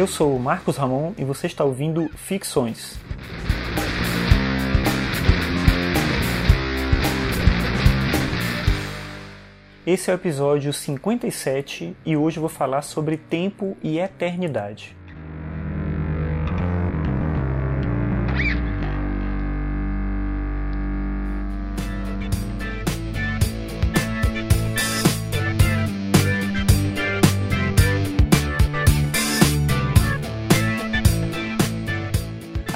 Eu sou Marcos Ramon e você está ouvindo Ficções. Esse é o episódio 57 e hoje eu vou falar sobre tempo e eternidade.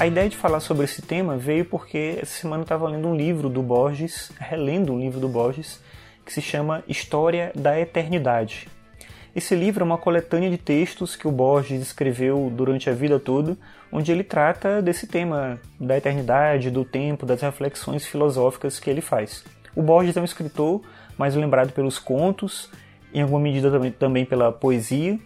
A ideia de falar sobre esse tema veio porque essa semana eu estava lendo um livro do Borges, relendo um livro do Borges, que se chama História da Eternidade. Esse livro é uma coletânea de textos que o Borges escreveu durante a vida toda, onde ele trata desse tema da eternidade, do tempo, das reflexões filosóficas que ele faz. O Borges é um escritor mais lembrado pelos contos, em alguma medida também pela poesia,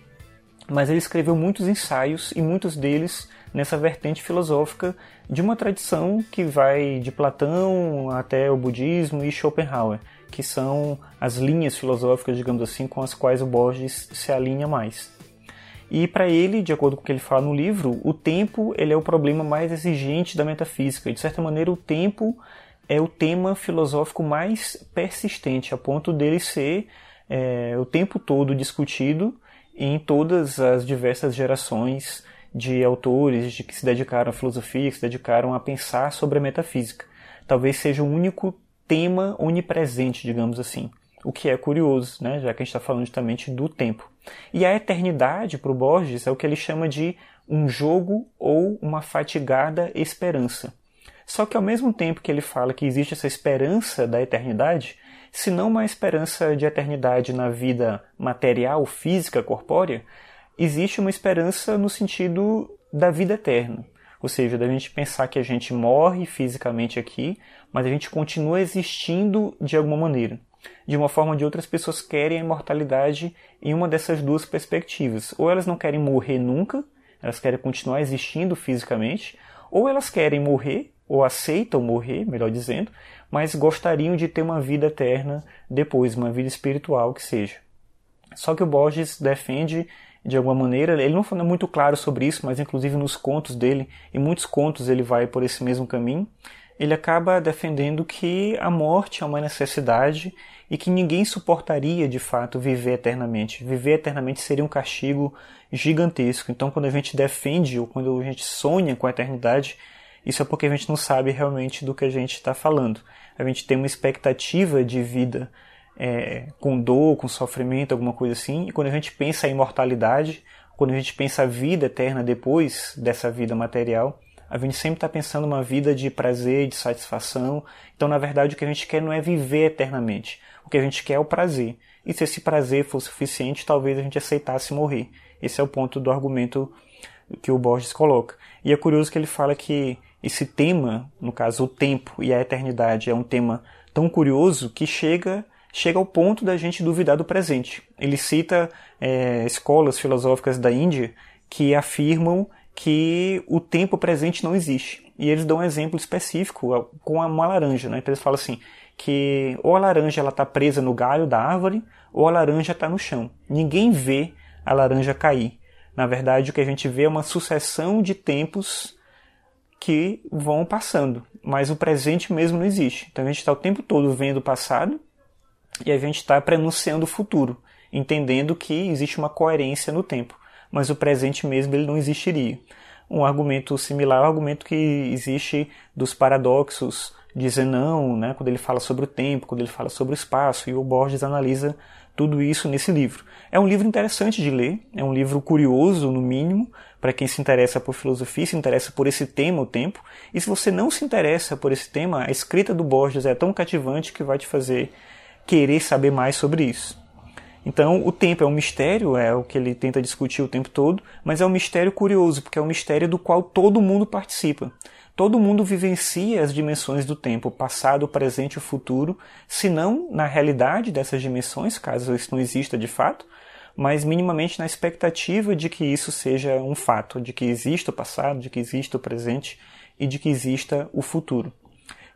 mas ele escreveu muitos ensaios e muitos deles nessa vertente filosófica de uma tradição que vai de Platão até o budismo e Schopenhauer, que são as linhas filosóficas, digamos assim, com as quais o Borges se alinha mais. E para ele, de acordo com o que ele fala no livro, o tempo ele é o problema mais exigente da metafísica. De certa maneira, o tempo é o tema filosófico mais persistente, a ponto dele ser é, o tempo todo discutido em todas as diversas gerações de autores de que se dedicaram à filosofia, que se dedicaram a pensar sobre a metafísica. Talvez seja o único tema onipresente, digamos assim. O que é curioso, né? já que a gente está falando justamente do tempo. E a eternidade, para o Borges, é o que ele chama de um jogo ou uma fatigada esperança. Só que ao mesmo tempo que ele fala que existe essa esperança da eternidade, se não uma esperança de eternidade na vida material, física, corpórea, existe uma esperança no sentido da vida eterna. Ou seja, da gente pensar que a gente morre fisicamente aqui, mas a gente continua existindo de alguma maneira. De uma forma ou de outra, as pessoas querem a imortalidade em uma dessas duas perspectivas. Ou elas não querem morrer nunca, elas querem continuar existindo fisicamente, ou elas querem morrer, ou aceitam morrer, melhor dizendo, mas gostariam de ter uma vida eterna depois, uma vida espiritual que seja. Só que o Borges defende de alguma maneira. Ele não fala muito claro sobre isso, mas inclusive nos contos dele, em muitos contos ele vai por esse mesmo caminho. Ele acaba defendendo que a morte é uma necessidade e que ninguém suportaria de fato viver eternamente. Viver eternamente seria um castigo gigantesco. Então, quando a gente defende ou quando a gente sonha com a eternidade, isso é porque a gente não sabe realmente do que a gente está falando. A gente tem uma expectativa de vida é, com dor, com sofrimento, alguma coisa assim. E quando a gente pensa em imortalidade, quando a gente pensa a vida eterna depois dessa vida material, a gente sempre está pensando uma vida de prazer, de satisfação. Então, na verdade, o que a gente quer não é viver eternamente. O que a gente quer é o prazer. E se esse prazer for suficiente, talvez a gente aceitasse morrer. Esse é o ponto do argumento que o Borges coloca. E é curioso que ele fala que esse tema, no caso o tempo e a eternidade, é um tema tão curioso que chega chega ao ponto da gente duvidar do presente. Ele cita é, escolas filosóficas da Índia que afirmam que o tempo presente não existe. E eles dão um exemplo específico com uma laranja. Né? Então eles falam assim, que ou a laranja está presa no galho da árvore, ou a laranja está no chão. Ninguém vê a laranja cair. Na verdade, o que a gente vê é uma sucessão de tempos que vão passando, mas o presente mesmo não existe. Então a gente está o tempo todo vendo o passado e a gente está prenunciando o futuro, entendendo que existe uma coerência no tempo, mas o presente mesmo ele não existiria. Um argumento similar ao argumento que existe dos paradoxos de Zenão, né, quando ele fala sobre o tempo, quando ele fala sobre o espaço, e o Borges analisa tudo isso nesse livro. É um livro interessante de ler, é um livro curioso, no mínimo, para quem se interessa por filosofia, se interessa por esse tema, o tempo. E se você não se interessa por esse tema, a escrita do Borges é tão cativante que vai te fazer querer saber mais sobre isso. Então, o tempo é um mistério, é o que ele tenta discutir o tempo todo, mas é um mistério curioso, porque é um mistério do qual todo mundo participa. Todo mundo vivencia as dimensões do tempo, passado, presente e futuro, se não na realidade dessas dimensões, caso isso não exista de fato, mas minimamente na expectativa de que isso seja um fato, de que exista o passado, de que exista o presente e de que exista o futuro.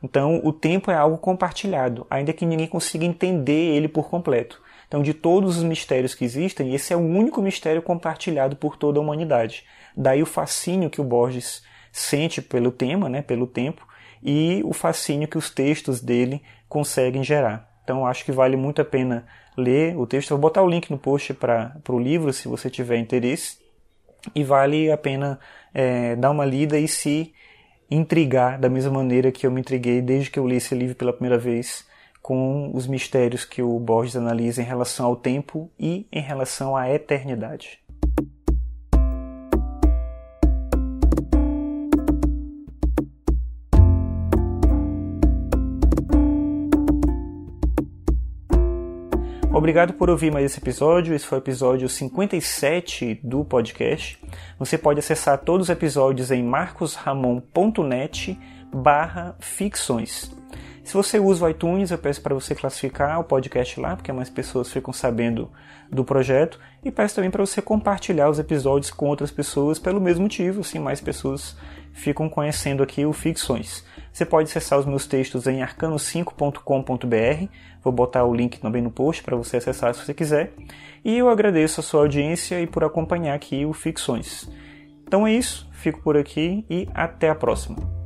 Então, o tempo é algo compartilhado, ainda que ninguém consiga entender ele por completo. Então, de todos os mistérios que existem, esse é o único mistério compartilhado por toda a humanidade. Daí o fascínio que o Borges sente pelo tema, né, pelo tempo, e o fascínio que os textos dele conseguem gerar. Então, acho que vale muito a pena ler o texto. Eu vou botar o link no post para o livro, se você tiver interesse. E vale a pena é, dar uma lida e se intrigar da mesma maneira que eu me intriguei desde que eu li esse livro pela primeira vez com os mistérios que o Borges analisa em relação ao tempo e em relação à eternidade. Obrigado por ouvir mais esse episódio. Esse foi o episódio 57 do podcast. Você pode acessar todos os episódios em marcosramon.net barra ficções. Se você usa o iTunes, eu peço para você classificar o podcast lá, porque mais pessoas ficam sabendo do projeto. E peço também para você compartilhar os episódios com outras pessoas pelo mesmo motivo, assim mais pessoas ficam conhecendo aqui o Ficções. Você pode acessar os meus textos em arcano5.com.br. Vou botar o link também no post para você acessar se você quiser. E eu agradeço a sua audiência e por acompanhar aqui o Ficções. Então é isso, fico por aqui e até a próxima.